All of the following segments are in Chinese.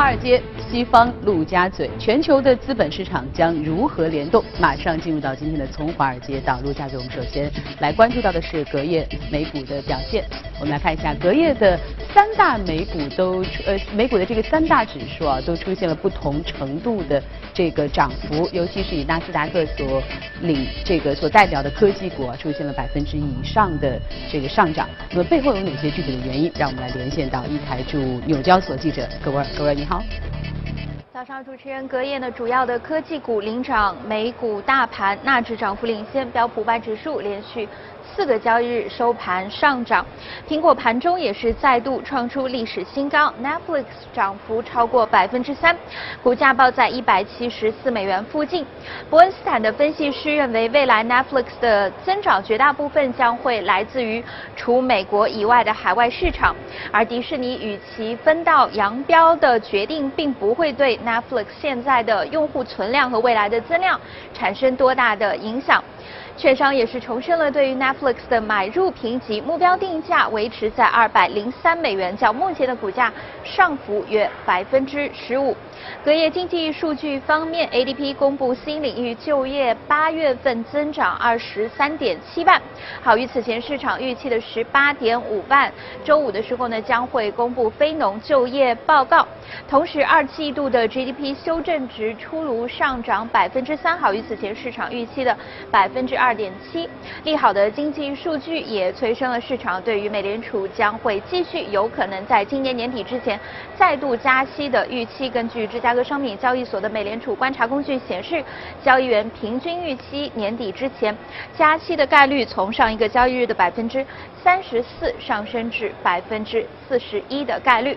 华尔街，西方陆家嘴，全球的资本市场将如何联动？马上进入到今天的从华尔街到陆家嘴，我们首先来关注到的是隔夜美股的表现。我们来看一下隔夜的三大美股都呃美股的这个三大指数啊都出现了不同程度的这个涨幅，尤其是以纳斯达克所领这个所代表的科技股啊出现了百分之以上的这个上涨。那么背后有哪些具体的原因？让我们来连线到一台驻纽交所记者葛文，葛文你好。早上，主持人隔夜呢，主要的科技股领涨，美股大盘纳指涨幅领先，标普百指数连续。四个交易日收盘上涨，苹果盘中也是再度创出历史新高，Netflix 涨幅超过百分之三，股价报在一百七十四美元附近。伯恩斯坦的分析师认为，未来 Netflix 的增长绝大部分将会来自于除美国以外的海外市场，而迪士尼与其分道扬镳的决定，并不会对 Netflix 现在的用户存量和未来的增量产生多大的影响。券商也是重申了对于 Netflix 的买入评级，目标定价维持在二百零三美元，较目前的股价上浮约百分之十五。隔夜经济数据方面，ADP 公布新领域就业八月份增长二十三点七万，好于此前市场预期的十八点五万。周五的时候呢，将会公布非农就业报告。同时，二季度的 GDP 修正值出炉，上涨百分之三，好于此前市场预期的百分分之二点七。利好的经济数据也催生了市场对于美联储将会继续有可能在今年年底之前再度加息的预期。根据芝加哥商品交易所的美联储观察工具显示，交易员平均预期年底之前加息的概率从上一个交易日的百分之三十四上升至百分之四十一的概率。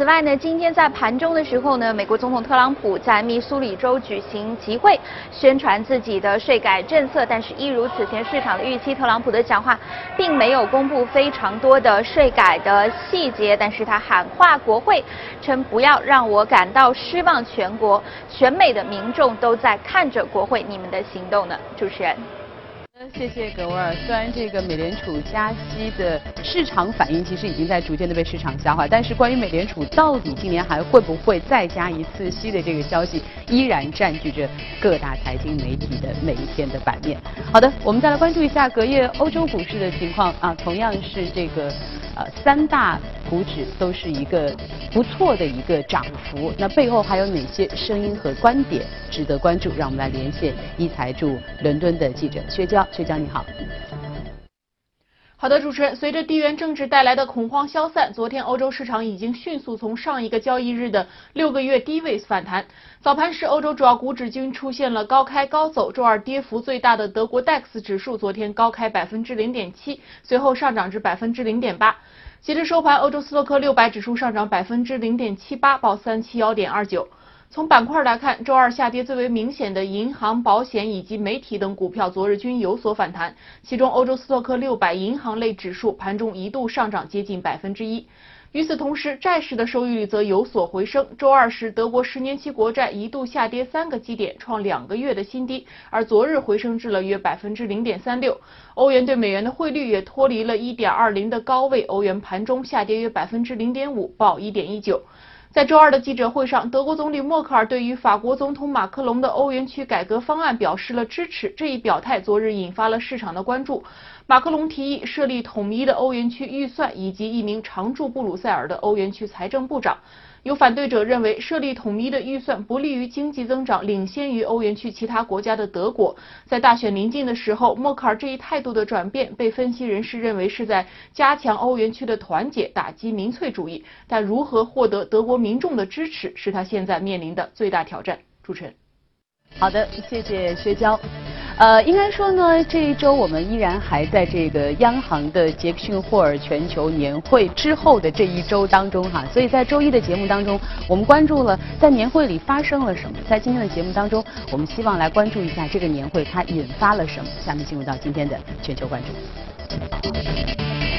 此外呢，今天在盘中的时候呢，美国总统特朗普在密苏里州举行集会，宣传自己的税改政策。但是，一如此前市场的预期，特朗普的讲话并没有公布非常多的税改的细节。但是他喊话国会，称不要让我感到失望，全国全美的民众都在看着国会你们的行动呢。主持人。谢谢格沃尔。虽然这个美联储加息的市场反应其实已经在逐渐的被市场消化，但是关于美联储到底今年还会不会再加一次息的这个消息，依然占据着各大财经媒体的每一天的版面。好的，我们再来关注一下隔夜欧洲股市的情况啊，同样是这个。三大股指都是一个不错的一个涨幅，那背后还有哪些声音和观点值得关注？让我们来连线一财驻伦敦的记者薛娇，薛娇你好。好的，主持人，随着地缘政治带来的恐慌消散，昨天欧洲市场已经迅速从上一个交易日的六个月低位反弹。早盘时，欧洲主要股指均出现了高开高走。周二跌幅最大的德国 DAX 指数昨天高开百分之零点七，随后上涨至百分之零点八。截至收盘，欧洲斯托克六百指数上涨百分之零点七八，报三七幺点二九。从板块来看，周二下跌最为明显的银行、保险以及媒体等股票，昨日均有所反弹。其中，欧洲斯托克六百银行类指数盘中一度上涨接近百分之一。与此同时，债市的收益率则有所回升。周二时，德国十年期国债一度下跌三个基点，创两个月的新低，而昨日回升至了约百分之零点三六。欧元对美元的汇率也脱离了一点二零的高位，欧元盘中下跌约百分之零点五，报一点一九。在周二的记者会上，德国总理默克尔对于法国总统马克龙的欧元区改革方案表示了支持。这一表态昨日引发了市场的关注。马克龙提议设立统一的欧元区预算，以及一名常驻布鲁塞尔的欧元区财政部长。有反对者认为，设立统一的预算不利于经济增长。领先于欧元区其他国家的德国，在大选临近的时候，默克尔这一态度的转变，被分析人士认为是在加强欧元区的团结，打击民粹主义。但如何获得德国民众的支持，是他现在面临的最大挑战。主持人，好的，谢谢薛娇。呃，应该说呢，这一周我们依然还在这个央行的杰克逊霍尔全球年会之后的这一周当中哈，所以在周一的节目当中，我们关注了在年会里发生了什么。在今天的节目当中，我们希望来关注一下这个年会它引发了什么。下面进入到今天的全球关注。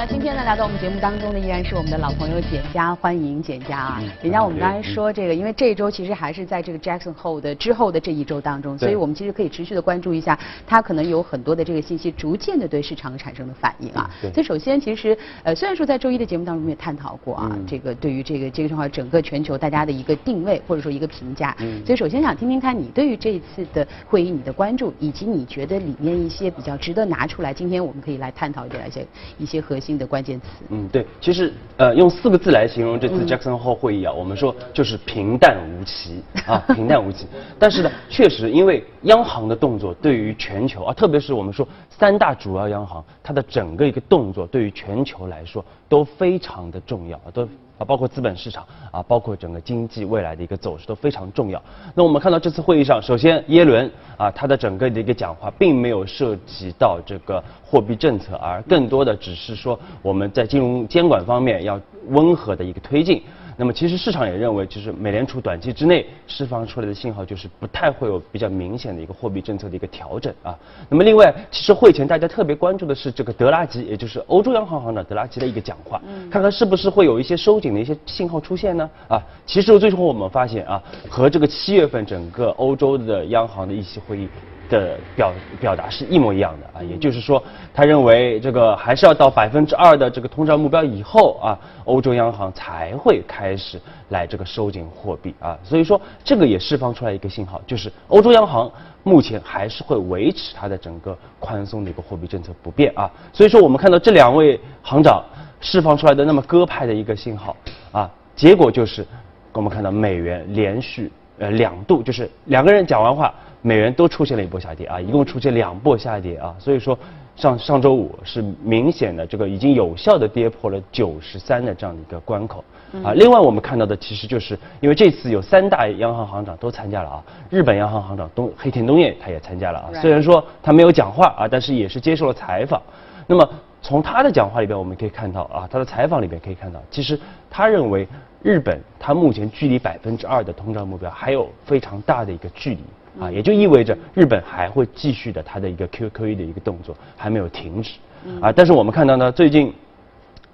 那今天呢，来到我们节目当中的依然是我们的老朋友简佳，欢迎简佳啊！简佳，我们刚才说这个，因为这一周其实还是在这个 Jackson Hole 的之后的这一周当中，所以我们其实可以持续的关注一下，它可能有很多的这个信息逐渐的对市场产生的反应啊。所以首先，其实呃，虽然说在周一的节目当中我们也探讨过啊，这个对于这个这个状况整个全球大家的一个定位或者说一个评价。所以首先想听听看你对于这一次的会议你的关注，以及你觉得里面一些比较值得拿出来，今天我们可以来探讨一些一些核心的关键词。嗯，对，其实呃，用四个字来形容这次 Jackson Hole 会议啊，我们说就是平淡无奇啊，平淡无奇。但是呢，确实因为央行的动作对于全球啊，特别是我们说三大主要央行，它的整个一个动作对于全球来说都非常的重要啊，都。啊，包括资本市场啊，包括整个经济未来的一个走势都非常重要。那我们看到这次会议上，首先耶伦啊，他的整个的一个讲话并没有涉及到这个货币政策，而更多的只是说我们在金融监管方面要温和的一个推进。那么其实市场也认为，就是美联储短期之内释放出来的信号，就是不太会有比较明显的一个货币政策的一个调整啊。那么另外，其实会前大家特别关注的是这个德拉吉，也就是欧洲央行行长德拉吉的一个讲话，看看是不是会有一些收紧的一些信号出现呢？啊，其实最终我们发现啊，和这个七月份整个欧洲的央行的议息会议。的表表达是一模一样的啊，也就是说，他认为这个还是要到百分之二的这个通胀目标以后啊，欧洲央行才会开始来这个收紧货币啊，所以说这个也释放出来一个信号，就是欧洲央行目前还是会维持它的整个宽松的一个货币政策不变啊，所以说我们看到这两位行长释放出来的那么鸽派的一个信号啊，结果就是我们看到美元连续呃两度就是两个人讲完话。美元都出现了一波下跌啊，一共出现两波下跌啊，所以说上上周五是明显的这个已经有效的跌破了九十三的这样的一个关口啊。另外我们看到的其实就是因为这次有三大央行行长都参加了啊，日本央行行长东黑田东彦他也参加了啊，虽然说他没有讲话啊，但是也是接受了采访。那么从他的讲话里边我们可以看到啊，他的采访里边可以看到，其实他认为日本它目前距离百分之二的通胀目标还有非常大的一个距离。啊，也就意味着日本还会继续的它的一个 QQE 的一个动作还没有停止，啊，但是我们看到呢，最近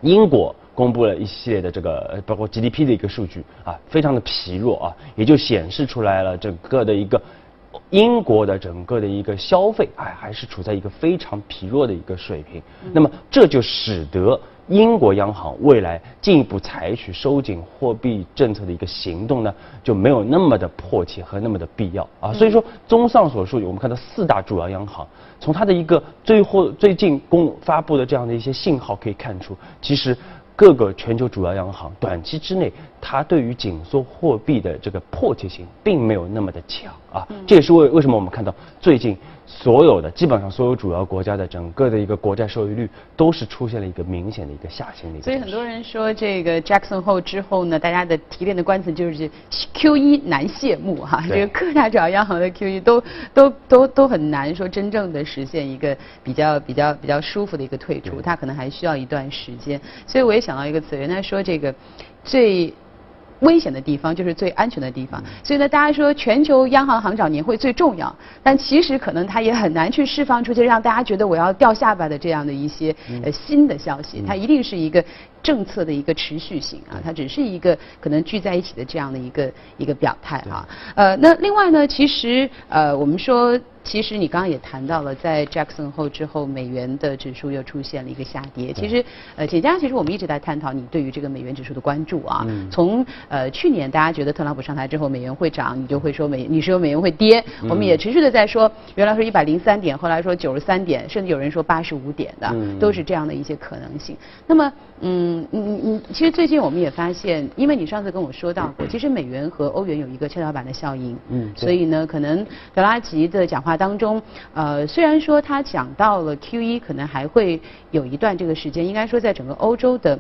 英国公布了一系列的这个包括 GDP 的一个数据啊，非常的疲弱啊，也就显示出来了整个的一个英国的整个的一个消费哎还是处在一个非常疲弱的一个水平，那么这就使得。英国央行未来进一步采取收紧货币政策的一个行动呢，就没有那么的迫切和那么的必要啊。所以说，综上所述，我们看到四大主要央行从它的一个最后最近公发布的这样的一些信号可以看出，其实。各个全球主要央行短期之内，它对于紧缩货币的这个迫切性并没有那么的强啊，这也是为为什么我们看到最近所有的基本上所有主要国家的整个的一个国债收益率都是出现了一个明显的一个下行的。所以很多人说这个 Jackson 后之后呢，大家的提炼的关词就是 QE 难谢幕哈，这个各大主要央行的 QE 都都都都很难说真正的实现一个比较比较比较舒服的一个退出，它可能还需要一段时间，所以我也。想到一个词，原来说这个最危险的地方就是最安全的地方，所以呢，大家说全球央行行长年会最重要，但其实可能它也很难去释放出去让大家觉得我要掉下巴的这样的一些呃新的消息，它一定是一个政策的一个持续性啊，它只是一个可能聚在一起的这样的一个一个表态啊，呃，那另外呢，其实呃我们说。其实你刚刚也谈到了，在 Jackson 后之后，美元的指数又出现了一个下跌。其实，呃，简家，其实我们一直在探讨你对于这个美元指数的关注啊。从呃去年大家觉得特朗普上台之后美元会涨，你就会说美，你说美元会跌。我们也持续的在说，原来说一百零三点，后来说九十三点，甚至有人说八十五点的，都是这样的一些可能性。那么，嗯，你你其实最近我们也发现，因为你上次跟我说到过，其实美元和欧元有一个跷跷板的效应。嗯。所以呢，可能德拉吉的讲话。当中，呃，虽然说他讲到了 Q 一可能还会有一段这个时间，应该说在整个欧洲的。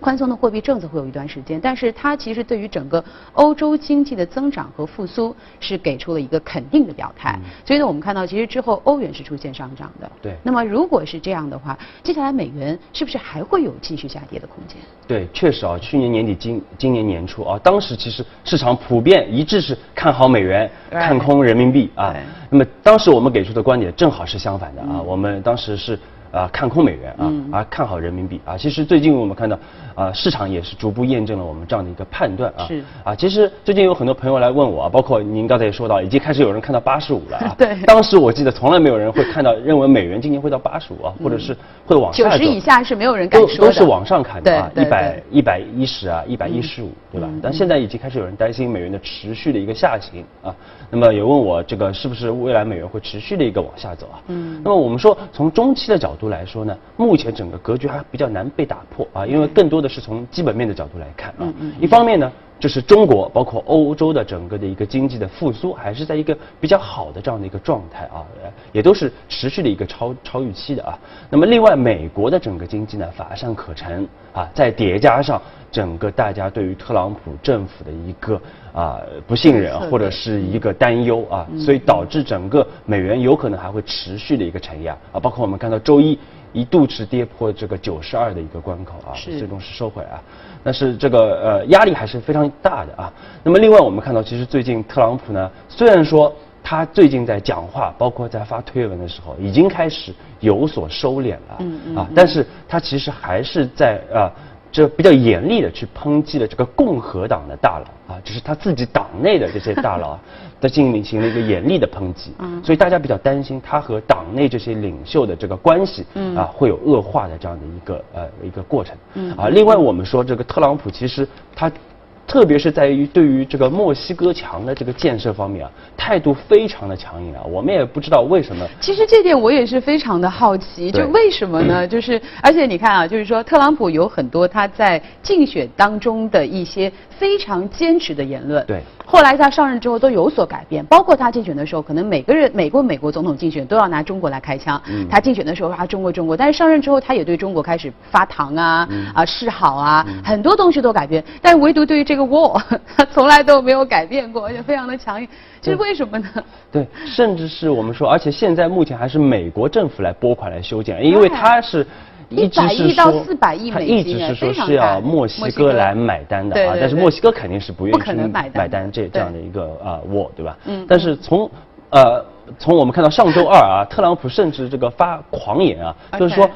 宽松的货币政策会有一段时间，但是它其实对于整个欧洲经济的增长和复苏是给出了一个肯定的表态。所以呢，我们看到其实之后欧元是出现上涨的。对。那么如果是这样的话，接下来美元是不是还会有继续下跌的空间？对，确实啊，去年年底、今今年年初啊，当时其实市场普遍一致是看好美元，看空人民币啊。那么当时我们给出的观点正好是相反的啊，我们当时是。啊看空美元啊，而看好人民币啊。其实最近我们看到啊，市场也是逐步验证了我们这样的一个判断啊。是啊，其实最近有很多朋友来问我啊，包括您刚才也说到，已经开始有人看到八十五了啊。对当时我记得从来没有人会看到认为美元今年会到八十五啊，或者是会往。九十以下是没有人敢说的。都是往上看的啊，一百一百一十啊，一百一十五，对吧？但现在已经开始有人担心美元的持续的一个下行啊。那么也问我这个是不是未来美元会持续的一个往下走啊？嗯。那么我们说从中期的角度来说呢，目前整个格局还比较难被打破啊，因为更多的是从基本面的角度来看啊。一方面呢。就是中国包括欧洲的整个的一个经济的复苏，还是在一个比较好的这样的一个状态啊，也都是持续的一个超超预期的啊。那么另外，美国的整个经济呢乏善可陈啊，再叠加上整个大家对于特朗普政府的一个啊不信任或者是一个担忧啊，所以导致整个美元有可能还会持续的一个承压啊，包括我们看到周一。一度是跌破这个九十二的一个关口啊，是最终是收回来啊，但是这个呃压力还是非常大的啊。那么另外我们看到，其实最近特朗普呢，虽然说他最近在讲话，包括在发推文的时候，已经开始有所收敛了嗯嗯啊，但是他其实还是在啊。这比较严厉的去抨击了这个共和党的大佬啊，只是他自己党内的这些大佬啊，在进行了一个严厉的抨击，嗯所以大家比较担心他和党内这些领袖的这个关系嗯啊会有恶化的这样的一个呃一个过程嗯啊。另外我们说这个特朗普其实他。特别是在于对于这个墨西哥墙的这个建设方面啊，态度非常的强硬啊。我们也不知道为什么。其实这点我也是非常的好奇，就为什么呢？就是而且你看啊，就是说特朗普有很多他在竞选当中的一些非常坚持的言论，对，后来他上任之后都有所改变，包括他竞选的时候，可能每个人美国美国总统竞选都要拿中国来开枪，嗯他竞选的时候啊中国中国，但是上任之后他也对中国开始发糖啊、嗯啊示好啊，很多东西都改变，但是唯独对于这个 war 他从来都没有改变过，而且非常的强硬，这是为什么呢？对，甚至是我们说，而且现在目前还是美国政府来拨款来修建，因为他是。一直是亿到说400亿他美一直是说是要墨西哥哥来买单的对对，啊但是墨西哥肯定是不愿意买单买单这这样的一个啊我，对吧？嗯但是从呃从我们看到上周二啊，特朗普甚至这个发狂言啊，就是说。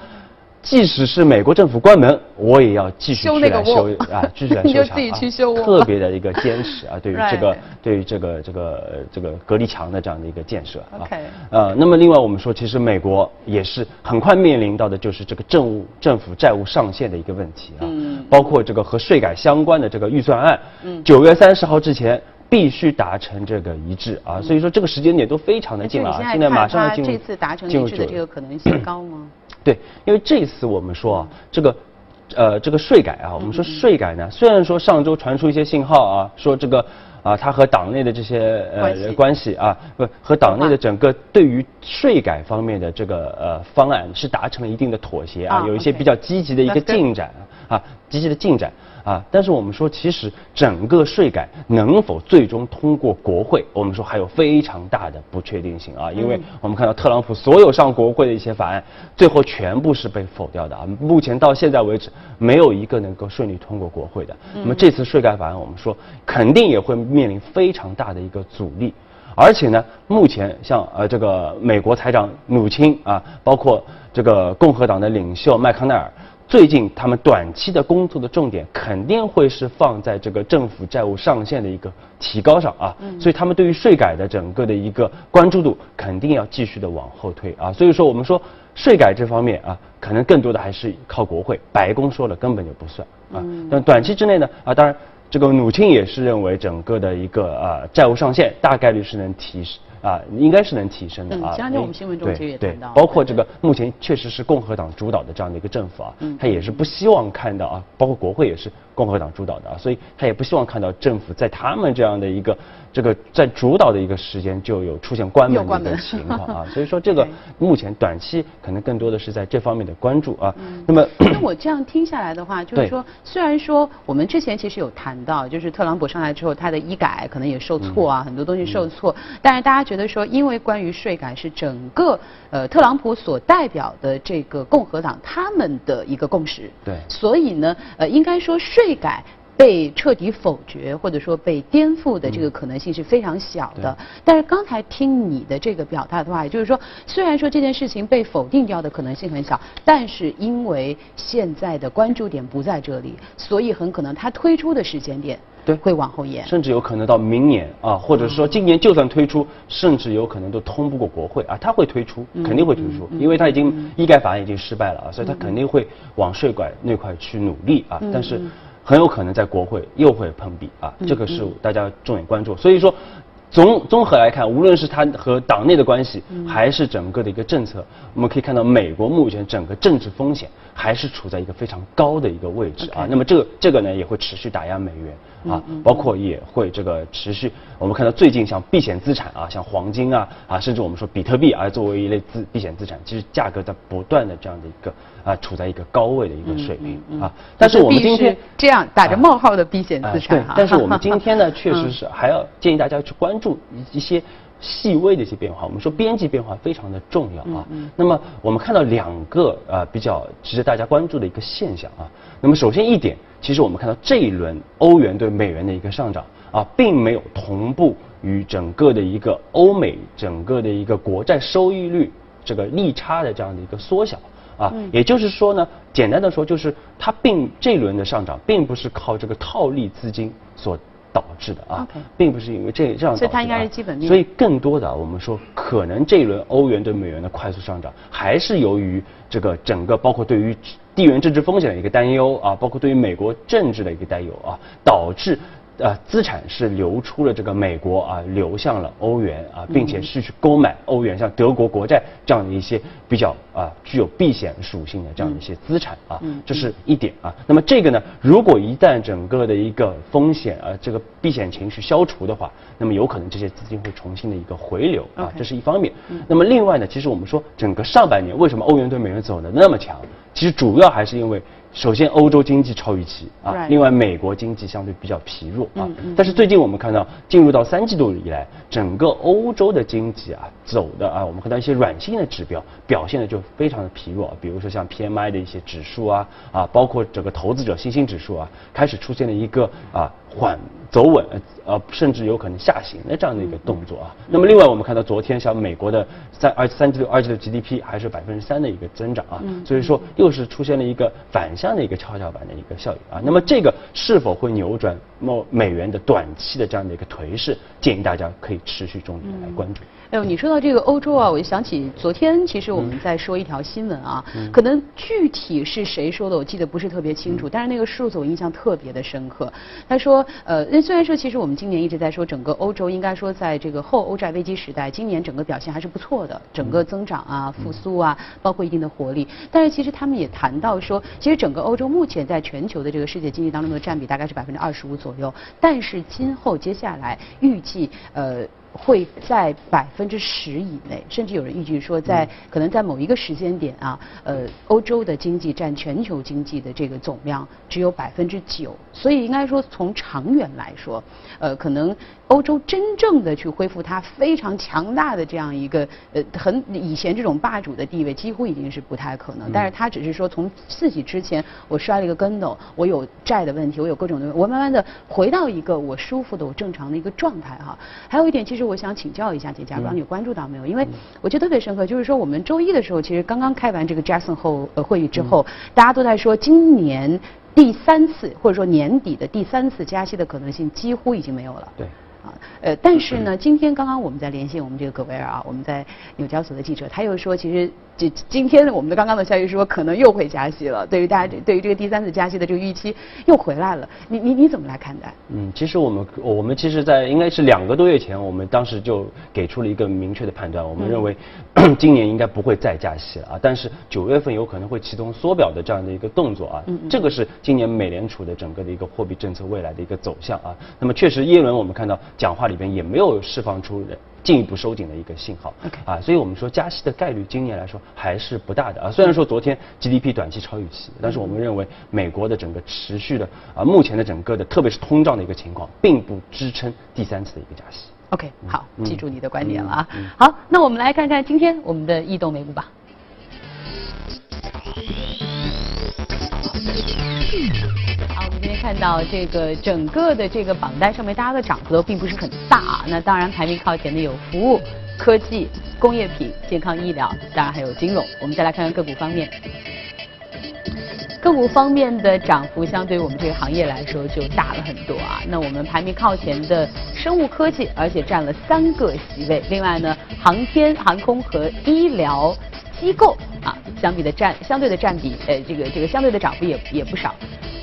即使是美国政府关门，我也要继续去来修窝啊，继续来 修墙啊自己去修窝。特别的一个坚持啊，对于这个对于这个这个呃这个隔离墙的这样的一个建设啊。OK 呃，那么另外我们说，其实美国也是很快面临到的就是这个政务政府债务上限的一个问题啊，嗯。包括这个和税改相关的这个预算案，九月三十号之前。必须达成这个一致啊，所以说这个时间点都非常的近了啊，现现在马上要进入这次达成进入九月一致的这个可能性高吗？对，因为这次我们说啊，这个。呃，这个税改啊，我们说税改呢，虽然说上周传出一些信号啊，说这个啊，它和党内的这些关系。呃关系啊，不和党内的整个对于税改方面的这个呃方案是达成了一定的妥协啊啊，有一些比较积极的一个进展啊，积极的进展啊。但是我们说，其实整个税改能否最终通过国会，我们说还有非常大的不确定性啊，因为我们看到特朗普所有上国会的一些法案，最后全部是被否掉的啊。目前到现在为止，没有一个能够顺利通过国会的。那么这次税改法案，我们说肯定也会面临非常大的一个阻力。而且呢，目前像呃这个美国财长努钦啊，包括这个共和党的领袖麦康奈尔，最近他们短期的工作的重点肯定会是放在这个政府债务上限的一个提高上啊，所以他们对于税改的整个的一个关注度肯定要继续的往后推啊，所以说我们说税改这方面啊，可能更多的还是靠国会，白宫说了根本就不算啊，但短期之内呢啊，当然。这个努钦也是认为整个的一个啊债务上限大概率是能提升啊，应该是能提升的啊。嗯前两天我们新闻中对其实也对谈到包括这个目前确实是共和党主导的这样的一个政府啊，嗯他也是不希望看到啊，包括国会也是共和党主导的啊，所以他也不希望看到政府在他们这样的一个这个在主导的一个时间就有出现关门的情况啊，所以说这个 目前短期可能更多的是在这方面的关注啊。嗯那么 那我这样听下来的话，就是说，虽然说我们之前其实有谈到，就是特朗普上来之后，他的医改可能也受挫嗯啊，很多东西受挫，但是大家觉得说，因为关于税改是整个呃特朗普所代表的这个共和党他们的一个共识，对所以呢，呃，应该说税改。被彻底否决或者说被颠覆的这个可能性是非常小的。但是刚才听你的这个表达的话，也就是说，虽然说这件事情被否定掉的可能性很小，但是因为现在的关注点不在这里，所以很可能它推出的时间点对。会往后延。甚至有可能到明年啊，或者说今年就算推出，甚至有可能都通不过国会啊，他会推出，肯定会推出，因为他已经医改法案已经失败了啊，所以他肯定会往税改那块去努力啊，但是很有可能在国会又会碰壁啊，这个是大家重点关注，所以说。综综合来看，无论是它和党内的关系，还是整个的一个政策，我们可以看到，美国目前整个政治风险还是处在一个非常高的一个位置啊。那么这个这个呢，也会持续打压美元啊，包括也会这个持续。我们看到最近像避险资产啊，像黄金啊啊，甚至我们说比特币啊，作为一类资避险资产，其实价格在不断的这样的一个啊，处在一个高位的一个水平啊。但是我们今天这样打着冒号的避险资产啊。对，但是我们今天呢，确实是还要建议大家去关注一一些细微的一些变化。我们说边际变化非常的重要啊。那么我们看到两个啊比较值得大家关注的一个现象啊。那么首先一点，其实我们看到这一轮欧元对美元的一个上涨啊，并没有同步于整个的一个欧美整个的一个国债收益率这个利差的这样的一个缩小啊。也就是说呢，简单的说就是它并这一轮的上涨并不是靠这个套利资金所。导致的啊，并不是因为这这样，所以它应该是基本面。所以更多的我们说，可能这一轮欧元对美元的快速上涨，还是由于这个整个包括对于地缘政治风险的一个担忧啊，包括对于美国政治的一个担忧啊，导致。呃，资产是流出了这个美国啊，流向了欧元啊，并且是去购买欧元，像德国国债这样的一些比较啊具有避险属性的这样的一些资产啊，这是一点啊。那么这个呢，如果一旦整个的一个风险啊，这个避险情绪消除的话，那么有可能这些资金会重新的一个回流啊，这是一方面。那么另外呢，其实我们说整个上半年为什么欧元对美元走的那么强，其实主要还是因为。首先，欧洲经济超预期啊，另外美国经济相对比较疲弱啊。但是最近我们看到，进入到三季度以来，整个欧洲的经济啊走的啊，我们看到一些软性的指标表现的就非常的疲弱，比如说像 PMI 的一些指数啊啊，包括整个投资者信心指数啊，开始出现了一个啊缓。走稳，呃，甚至有可能下行的这样的一个动作啊。那么，另外我们看到昨天像美国的三二三季度二季度 GDP 还是百分之三的一个增长啊，所以说又是出现了一个反这样的一个跷跷板的一个效应啊。那么这个是否会扭转美美元的短期的这样的一个颓势？建议大家可以持续重点来关注。哎呦，你说到这个欧洲啊，我就想起昨天其实我们在说一条新闻啊，可能具体是谁说的，我记得不是特别清楚，但是那个数字我印象特别的深刻。他说，呃，那虽然说其实我们今年一直在说整个欧洲应该说在这个后欧债危机时代，今年整个表现还是不错的，整个增长啊、复苏啊，包括一定的活力。但是其实他们也谈到说，其实整个欧洲目前在全球的这个世界经济当中的占比大概是百分之二十五左右，左右但是今后接下来预计呃。会在百分之十以内，甚至有人预计说，在可能在某一个时间点啊，呃，欧洲的经济占全球经济的这个总量只有百分之九，所以应该说从长远来说，呃，可能。欧洲真正的去恢复它非常强大的这样一个呃很以前这种霸主的地位，几乎已经是不太可能。但是它只是说从自己之前我摔了一个跟头，我有债的问题，我有各种的，我慢慢的回到一个我舒服的、我正常的一个状态哈。还有一点，其实我想请教一下姐姐，不知道你关注到没有？因为我觉得特别深刻，就是说我们周一的时候，其实刚刚开完这个 Jackson 后呃会议之后，大家都在说今年第三次或者说年底的第三次加息的可能性几乎已经没有了。对。啊，呃，但是呢，今天刚刚我们在连线我们这个葛维尔啊，我们在纽交所的记者，他又说，其实这今天我们的刚刚的消息说，可能又会加息了。对于大家对于这个第三次加息的这个预期又回来了。你你你怎么来看待？嗯，其实我们我们其实，在应该是两个多月前，我们当时就给出了一个明确的判断，我们认为 今年应该不会再加息了啊，但是九月份有可能会启动缩表的这样的一个动作啊。嗯嗯。这个是今年美联储的整个的一个货币政策未来的一个走向啊。那么确实，耶伦我们看到。讲话里边也没有释放出进一步收紧的一个信号，啊，所以我们说加息的概率今年来说还是不大的啊。虽然说昨天 GDP 短期超预期，但是我们认为美国的整个持续的啊，目前的整个的特别是通胀的一个情况，并不支撑第三次的一个加息。OK，好，记住你的观点了啊。好，那我们来看看今天我们的异动美股吧。看到这个整个的这个榜单上面，大家的涨幅都并不是很大啊。那当然排名靠前的有服务、科技、工业品、健康医疗，当然还有金融。我们再来看看个股方面。个股方面的涨幅相对于我们这个行业来说就大了很多啊。那我们排名靠前的生物科技，而且占了三个席位。另外呢，航天、航空和医疗机构啊，相比的占相对的占比，呃，这个这个相对的涨幅也也不少。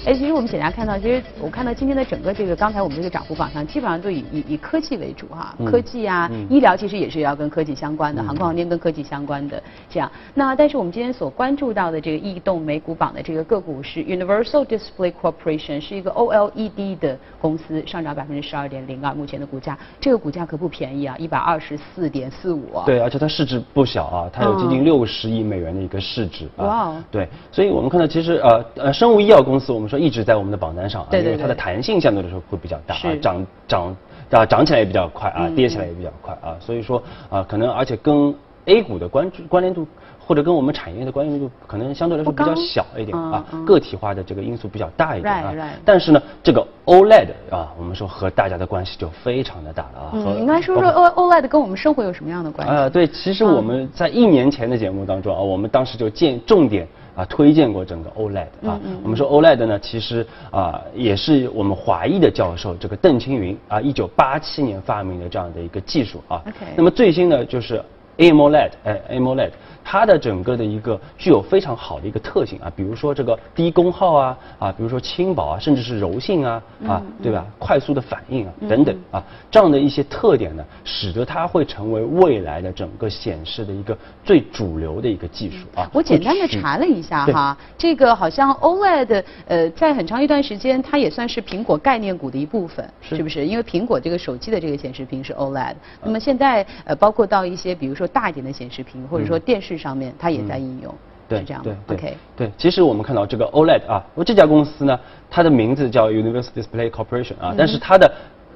哎，其实我们简单看到，其实我看到今天的整个这个刚才我们这个涨幅榜上，基本上都以以以科技为主哈，科技啊，医疗其实也是要跟科技相关的，航空航天跟科技相关的这样。那但是我们今天所关注到的这个异动美股榜的这个个股是 Universal Display Corporation，是一个 OLED 的公司，上涨百分之十二点零二，目前的股价，这个股价可不便宜啊，一百二十四点四五。对，而且它市值不小啊，它有接近六十亿美元的一个市值啊。哇。对，所以我们看到其实呃呃生物医药公司，我们说一直在我们的榜单上啊，因为它的弹性相对来说会比较大啊，涨涨啊涨起来也比较快啊，跌起来也比较快啊，所以说啊可能而且跟 A 股的关注关联度或者跟我们产业的关联度可能相对来说比较小一点啊，个体化的这个因素比较大一点啊。但是呢，这个 OLED 啊，我们说和大家的关系就非常的大了啊。嗯，应该说说 O OLED 跟我们生活有什么样的关系？啊，对，其实我们在一年前的节目当中啊，我们当时就建重点。啊，推荐过整个 OLED 啊，我们说 OLED 呢，其实啊也是我们华裔的教授这个邓青云啊，一九八七年发明的这样的一个技术啊。OK。那么最新的就是 AMOLED，哎，AMOLED。它的整个的一个具有非常好的一个特性啊，比如说这个低功耗啊啊，比如说轻薄啊，甚至是柔性啊啊，对吧？快速的反应啊等等啊，这样的一些特点呢，使得它会成为未来的整个显示的一个最主流的一个技术啊。我简单的查了一下哈，这个好像 OLED 呃，在很长一段时间，它也算是苹果概念股的一部分，是不是？因为苹果这个手机的这个显示屏是 OLED，那么现在呃，包括到一些比如说大一点的显示屏，或者说电视。上面它也在应用，对这样对，OK，对，其实我们看到这个 OLED 啊，我这家公司呢，它的名字叫 Universal Display Corporation 啊，但是它的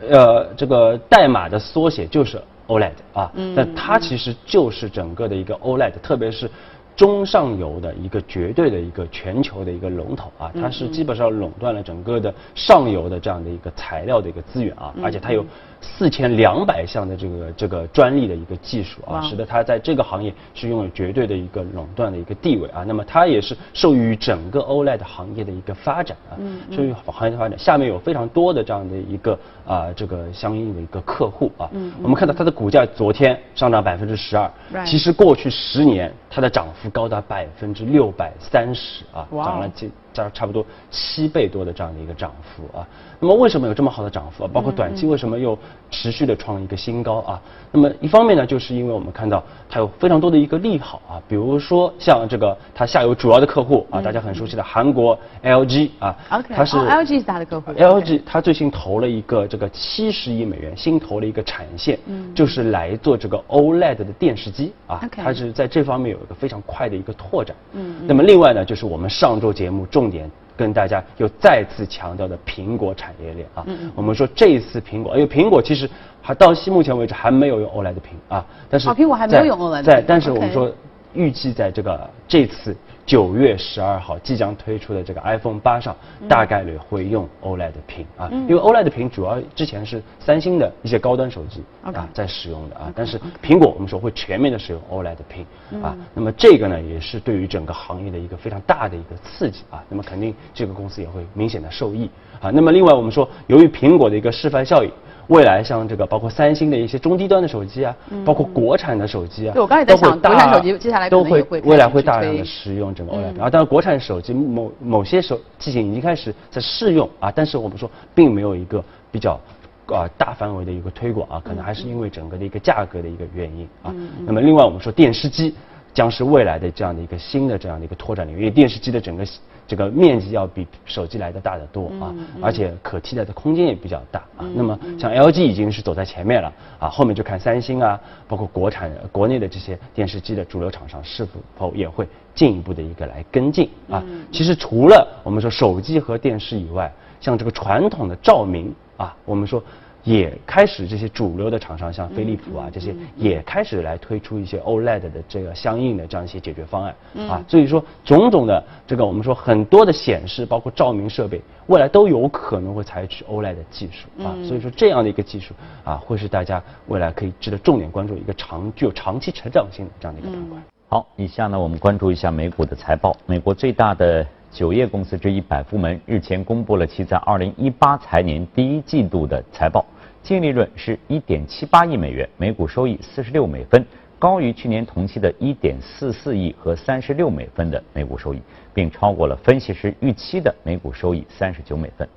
呃这个代码的缩写就是 OLED 啊，嗯。那它其实就是整个的一个 OLED，特别是中上游的一个绝对的一个全球的一个龙头啊，它是基本上垄断了整个的上游的这样的一个材料的一个资源啊，而且它有。四千两百项的这个这个专利的一个技术啊，使得它在这个行业是拥有绝对的一个垄断的一个地位啊。那么它也是受益于整个 OLED 行业的一个发展啊，受益于行业的发展。下面有非常多的这样的一个啊这个相应的一个客户啊。我们看到它的股价昨天上涨百分之十二，其实过去十年它的涨幅高达百分之六百三十啊，涨了近。加差不多七倍多的这样的一个涨幅啊，那么为什么有这么好的涨幅啊？包括短期为什么又持续的创一个新高啊？那么一方面呢，就是因为我们看到它有非常多的一个利好啊，比如说像这个它下游主要的客户啊，大家很熟悉的韩国 LG 啊，它是 LG 是它的客户，LG 它最新投了一个这个七十亿美元新投了一个产线，就是来做这个 OLED 的电视机啊，它是在这方面有一个非常快的一个拓展。嗯，那么另外呢，就是我们上周节目中。重点跟大家又再次强调的苹果产业链啊，我们说这一次苹果，因为苹果其实还到现目前为止还没有用 OLED 屏啊，但是苹果还没有用 OLED，在但是我们说预计在这个这次。九月十二号即将推出的这个 iPhone 八上，大概率会用 OLED 屏啊，因为 OLED 屏主要之前是三星的一些高端手机啊在使用的啊，但是苹果我们说会全面的使用 OLED 屏啊，那么这个呢也是对于整个行业的一个非常大的一个刺激啊，那么肯定这个公司也会明显的受益啊，那么另外我们说由于苹果的一个示范效应。未来像这个包括三星的一些中低端的手机啊，包括国产的手机啊，对我刚才在想，国产手机接下来都会未来会大量的使用整个 OLED 啊。当然，国产手机某某些手机型已经开始在试用啊，但是我们说并没有一个比较啊大范围的一个推广啊，可能还是因为整个的一个价格的一个原因啊。那么另外我们说电视机将是未来的这样的一个新的这样的一个拓展领域，因为电视机的整个。这个面积要比手机来的大得多啊，而且可替代的空间也比较大啊。那么像 LG 已经是走在前面了啊，后面就看三星啊，包括国产国内的这些电视机的主流厂商是否也会进一步的一个来跟进啊。其实除了我们说手机和电视以外，像这个传统的照明啊，我们说也开始这些主流的厂商，像飞利浦啊这些，也开始来推出一些 OLED 的这个相应的这样一些解决方案啊。所以说，种种的这个我们说很多的显示，包括照明设备，未来都有可能会采取 OLED 的技术啊。所以说，这样的一个技术啊，会是大家未来可以值得重点关注一个长具有长期成长性的这样的一个板块。好，以下呢，我们关注一下美股的财报。美国最大的酒业公司之一百富门日前公布了其在二零一八财年第一季度的财报，净利润是一点七八亿美元，每股收益四十六美分，高于去年同期的一点四四亿和三十六美分的每股收益，并超过了分析师预期的每股收益三十九美分。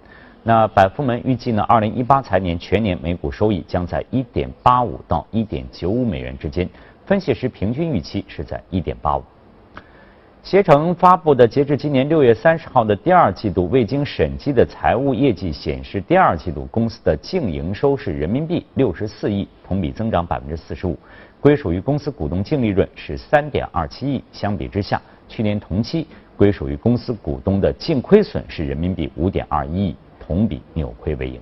那百富门预计呢，二零一八财年全年每股收益将在一点八五到一点九五美元之间，分析师平均预期是在一点八五。携程发布的截至今年六月三十号的第二季度未经审计的财务业绩显示，第二季度公司的净营收是人民币六十四亿，同比增长百分之四十五，归属于公司股东净利润是三点二七亿。相比之下，去年同期归属于公司股东的净亏损是人民币五点二一亿，同比扭亏为盈。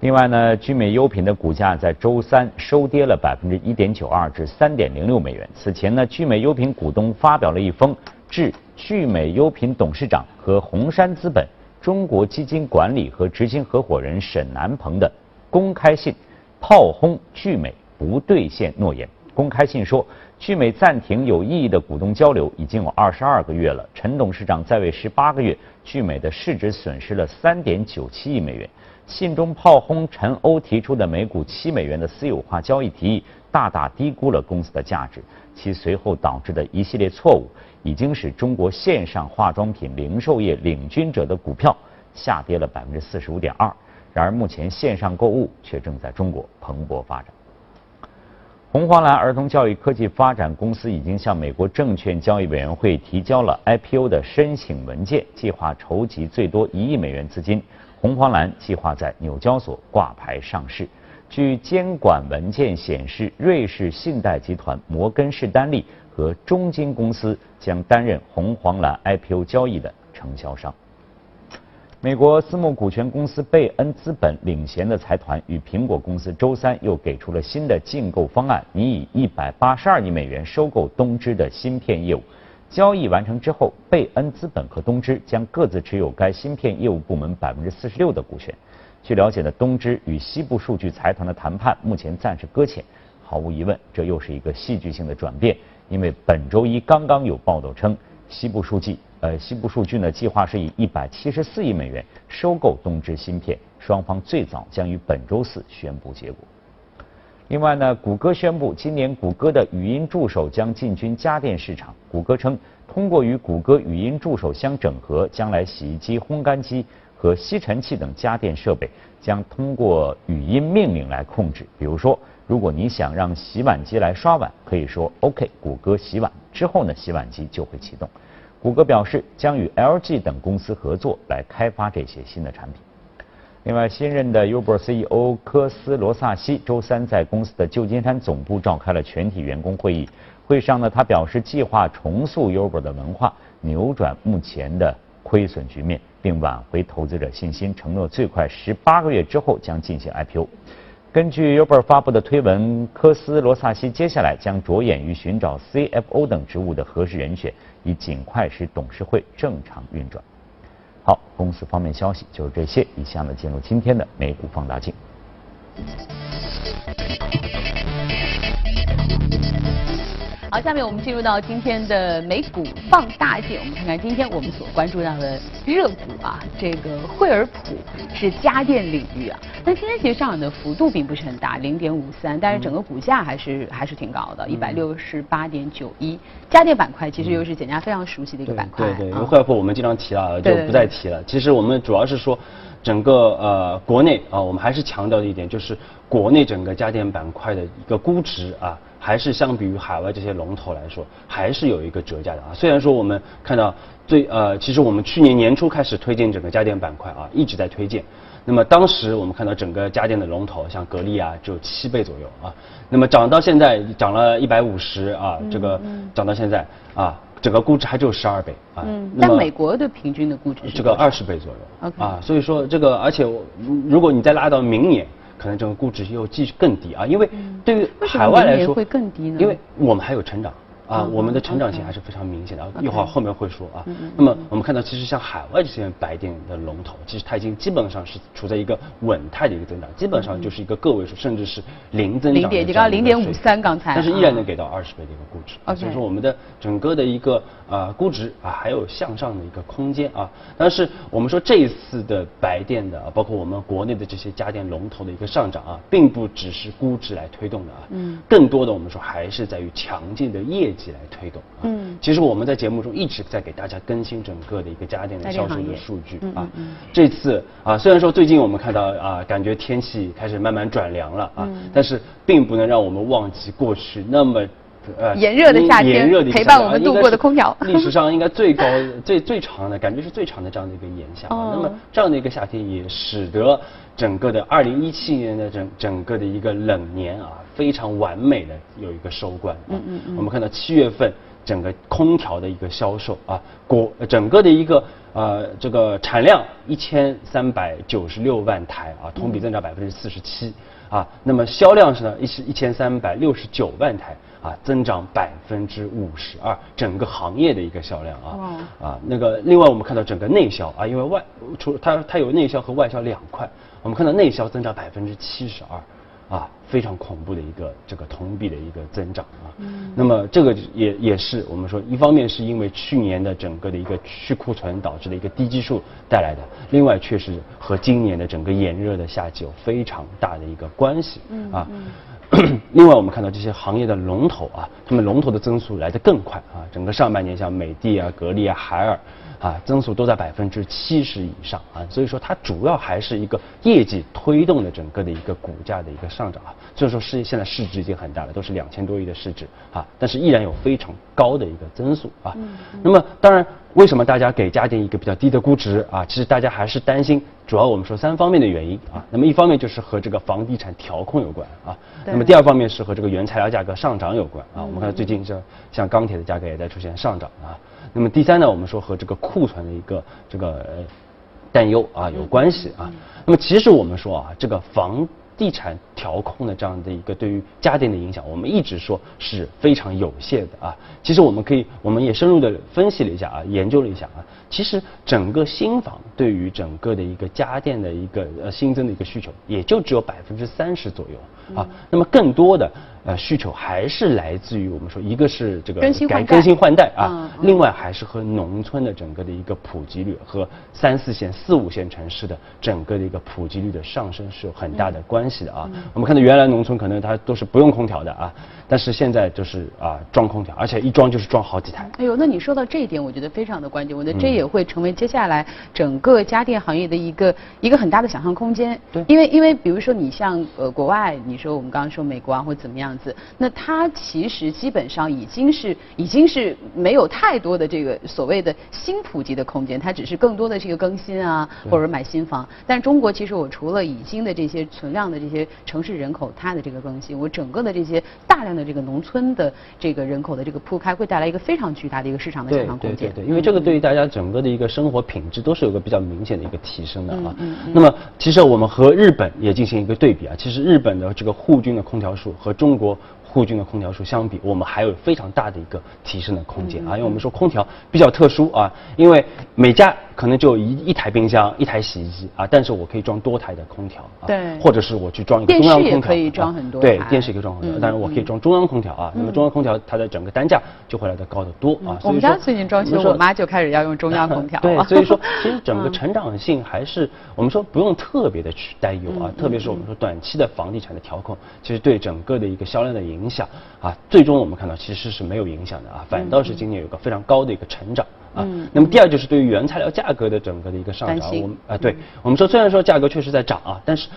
另外呢，聚美优品的股价在周三收跌了百分之一点九二至三点零六美元。此前呢，聚美优品股东发表了一封致聚美优品董事长和红杉资本中国基金管理和执行合伙人沈南鹏的公开信，炮轰聚美不兑现诺言。公开信说，聚美暂停有意义的股东交流已经有二十二个月了。陈董事长在位十八个月，聚美的市值损失了三点九七亿美元。信中炮轰陈欧提出的每股七美元的私有化交易提议，大大低估了公司的价值。其随后导致的一系列错误，已经使中国线上化妆品零售业领军者的股票下跌了百分之四十五点二。然而，目前线上购物却正在中国蓬勃发展。红黄蓝儿童教育科技发展公司已经向美国证券交易委员会提交了 IPO 的申请文件，计划筹集最多一亿美元资金。红黄蓝计划在纽交所挂牌上市。据监管文件显示，瑞士信贷集团、摩根士丹利和中金公司将担任红黄蓝 IPO 交易的承销商。美国私募股权公司贝恩资本领衔的财团与苹果公司周三又给出了新的竞购方案，拟以一百八十二亿美元收购东芝的芯片业务。交易完成之后，贝恩资本和东芝将各自持有该芯片业务部门百分之四十六的股权。据了解呢，东芝与西部数据财团的谈判目前暂时搁浅。毫无疑问，这又是一个戏剧性的转变，因为本周一刚刚有报道称，西部数据呃西部数据呢计划是以一百七十四亿美元收购东芝芯片，双方最早将于本周四宣布结果。另外呢，谷歌宣布，今年谷歌的语音助手将进军家电市场。谷歌称，通过与谷歌语音助手相整合，将来洗衣机、烘干机和吸尘器等家电设备将通过语音命令来控制。比如说，如果你想让洗碗机来刷碗，可以说 “OK，谷歌洗碗”，之后呢，洗碗机就会启动。谷歌表示，将与 LG 等公司合作来开发这些新的产品。另外，新任的 Uber CEO 科斯罗萨西周三在公司的旧金山总部召开了全体员工会议。会上呢，他表示计划重塑 Uber 的文化，扭转目前的亏损局面，并挽回投资者信心，承诺最快十八个月之后将进行 IPO。根据 Uber 发布的推文，科斯罗萨西接下来将着眼于寻找 CFO 等职务的合适人选，以尽快使董事会正常运转。好，公司方面消息就是这些。以下呢，进入今天的美股放大镜。好，下面我们进入到今天的美股放大镜，我们看看今天我们所关注到的热股啊，这个惠而浦是家电领域啊，但今天其实上涨的幅度并不是很大，零点五三，但是整个股价还是还是挺高的，一百六十八点九一。家电板块其实又是简家非常熟悉的一个板块，对对，惠而浦我们经常提了，就不再提了。其实我们主要是说，整个呃国内啊，我们还是强调的一点就是国内整个家电板块的一个估值啊。还是相比于海外这些龙头来说，还是有一个折价的啊。虽然说我们看到最呃，其实我们去年年初开始推荐整个家电板块啊，一直在推荐。那么当时我们看到整个家电的龙头，像格力啊，只有七倍左右啊。那么涨到现在涨了一百五十啊，这个涨到现在啊，整个估值还只有十二倍啊。嗯，但美国的平均的估值是这个二十倍左右啊，所以说这个，而且如果你再拉到明年，可能这个估值又继续更低啊，因为对于海外来说会更低呢因为我们还有成长。啊嗯，我们的成长性还是非常明显的，啊一会儿后面会说啊。那么我们看到，其实像海外这些白电的龙头，其实它已经基本上是处在一个稳态的一个增长，基本上就是一个个位数，甚至是零增长零点你刚刚水平0.53刚才但是依然啊能给到二十倍的一个估值。OK 所以说我们的整个的一个啊估值啊还有向上的一个空间啊。但是我们说这一次的白电的，啊包括我们国内的这些家电龙头的一个上涨啊，并不只是估值来推动的啊，嗯。更多的我们说还是在于强劲的业绩来推动。啊嗯其实我们在节目中一直在给大家更新整个的一个家电的销售的数据嗯啊。这次啊，虽然说最近我们看到啊，感觉天气开始慢慢转凉了啊，嗯但是并不能让我们忘记过去那么。呃炎热的夏天炎热的陪伴我们度过的空调 历史上应该最高、最最长的，感觉是最长的这样的一个炎夏。哦那么这样的一个夏天，也使得整个的2017年的整整个的一个冷年啊，非常完美的有一个收官。啊嗯嗯嗯我们看到七月份整个空调的一个销售啊，国呃整个的一个呃这个产量一千三百九十六万台啊，同比增长百分之四十七啊。那么销量是呢，一是一千三百六十九万台啊，增长百分之五十二，整个行业的一个销量啊啊。那个另外我们看到整个内销啊，因为外除它它有内销和外销两块，我们看到内销增长百分之七十二。啊，非常恐怖的一个这个同比的一个增长啊。那么这个也也是我们说，一方面是因为去年的整个的一个去库存导致的一个低基数带来的，另外确实和今年的整个炎热的夏季有非常大的一个关系啊。另外，我们看到这些行业的龙头啊，他们龙头的增速来得更快啊。整个上半年，像美的啊、格力啊、海尔啊，增速都在百分之七十以上啊。所以说，它主要还是一个业绩推动的整个的一个股价的一个上涨啊。所以说，市现在市值已经很大了，都是两千多亿的市值啊，但是依然有非常高的一个增速啊。那么，当然，为什么大家给家电一个比较低的估值啊？其实大家还是担心，主要我们说三方面的原因啊。那么一方面就是和这个房地产调控有关啊。那么第二方面是和这个原材料价格上涨有关啊。我们看到最近这像钢铁的价格也在出现上涨啊。那么第三呢，我们说和这个库存的一个这个呃担忧啊有关系啊。那么其实我们说啊，这个房地产调控的这样的一个对于家电的影响，我们一直说是非常有限的啊。其实我们可以，我们也深入的分析了一下啊，研究了一下啊。其实整个新房对于整个的一个家电的一个呃新增的一个需求，也就只有百分之三十左右啊。那么更多的呃需求还是来自于我们说，一个是这个改更新换代更新换代啊另外还是和农村的整个的一个普及率和三四线、四五线城市的整个的一个普及率的上升是有很大的关系的啊。我们看到原来农村可能它都是不用空调的啊，但是现在就是啊装空调，而且一装就是装好几台。哎呦，那你说到这一点，我觉得非常的关键。我觉得嗯这也会成为接下来整个家电行业的一个一个很大的想象空间。对因为因为比如说你像呃国外，你说我们刚刚说美国啊或怎么样子，那它其实基本上已经是已经是没有太多的这个所谓的新普及的空间，它只是更多的这个更新啊或者买新房。但中国其实我除了已经的这些存量的这些城市人口它的这个更新，我整个的这些大量的这个农村的这个人口的这个铺开，会带来一个非常巨大的一个市场的想对象空间。对对对，因为这个对于大家整个的一个生活品质都是有个比较明显的一个提升的啊。嗯嗯那么其实我们和日本也进行一个对比啊，其实日本的这个户均的空调数和中国。国户均的空调数相比，我们还有非常大的一个提升的空间啊，因为我们说空调比较特殊啊，因为每家可能就一一台冰箱、一台洗衣机啊，但是我可以装多台的空调啊，对或者是我去装一个电中央空调，可以啊装很多台，对电视也可以装很多嗯，但是我可以装中央空调啊，那么中央空调它的整个单价就会来的高得多啊。我们家最近装修，我妈就开始要用中央空调。对，所以说 其实整个嗯成长性还是我们说不用特别的去担忧嗯啊，特别是我们说短期的房地产的调控，其实对整个的一个销量的影响啊，最终我们看到其实是没有影响的啊，反倒是今年有个非常高的一个成长。啊嗯，那么第二就是对于原材料价格的整个的一个上涨，我们啊，对我们说虽然说价格确实在涨啊，但是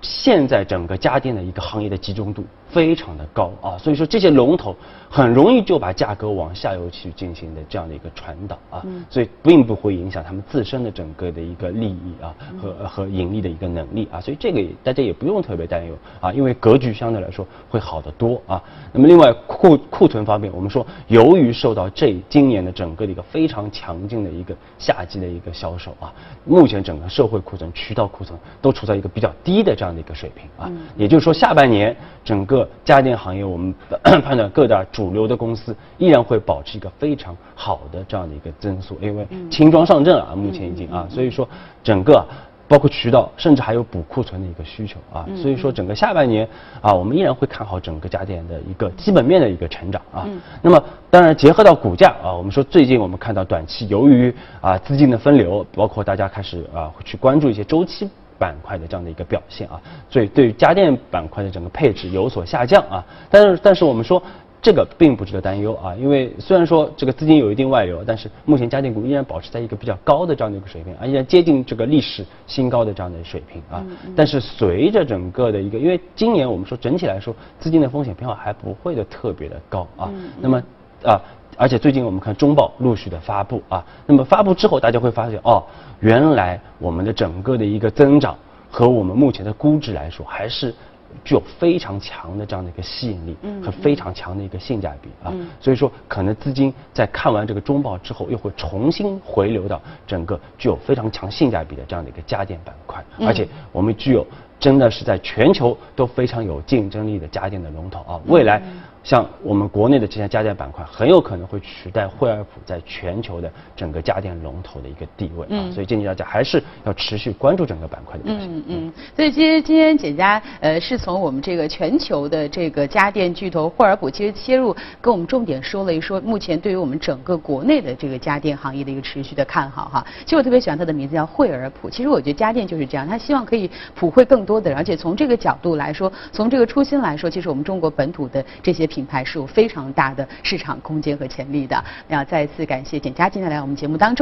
现在整个家电的一个行业的集中度非常的高啊，所以说这些龙头很容易就把价格往下游去进行的这样的一个传导啊，所以并不会影响他们自身的整个的一个利益啊和和盈利的一个能力啊，所以这个大家也不用特别担忧啊，因为格局相对来说会好得多啊。那么另外库库存方面，我们说由于受到这今年的整个的一个非常强劲的一个夏季的一个销售啊，目前整个社会库存、渠道库存都处在一个比较低的这样的一个水平啊，也就是说下半年整个家电行业，我们 判断各大主流的公司依然会保持一个非常好的这样的一个增速，因为轻装上阵啊，目前已经啊，所以说整个。包括渠道，甚至还有补库存的一个需求啊，所以说整个下半年啊，我们依然会看好整个家电的一个基本面的一个成长啊。那么当然结合到股价啊，我们说最近我们看到短期由于啊资金的分流，包括大家开始啊去关注一些周期板块的这样的一个表现啊，所以对于家电板块的整个配置有所下降啊。但是但是我们说。这个并不值得担忧啊，因为虽然说这个资金有一定外流，但是目前家电股依然保持在一个比较高的这样的一个水平，啊，依然接近这个历史新高的这样的水平啊。但是随着整个的一个，因为今年我们说整体来说资金的风险偏好还不会的特别的高啊。那么啊，而且最近我们看中报陆续的发布啊，那么发布之后大家会发现哦，原来我们的整个的一个增长和我们目前的估值来说还是。具有非常强的这样的一个吸引力和非常强的一个性价比啊，所以说可能资金在看完这个中报之后，又会重新回流到整个具有非常强性价比的这样的一个家电板块，而且我们具有真的是在全球都非常有竞争力的家电的龙头啊，未来。像我们国内的这些家电板块，很有可能会取代惠而浦在全球的整个家电龙头的一个地位啊，所以建议大家还是要持续关注整个板块的表现。嗯嗯，所以今天今天简家呃是从我们这个全球的这个家电巨头惠而浦其实切入，跟我们重点说了一说目前对于我们整个国内的这个家电行业的一个持续的看好哈。其实我特别喜欢它的名字叫惠而浦，其实我觉得家电就是这样，他希望可以普惠更多的人，而且从这个角度来说，从这个初心来说，其实我们中国本土的这些。品牌是有非常大的市场空间和潜力的。那再次感谢简佳今天来我们节目当中。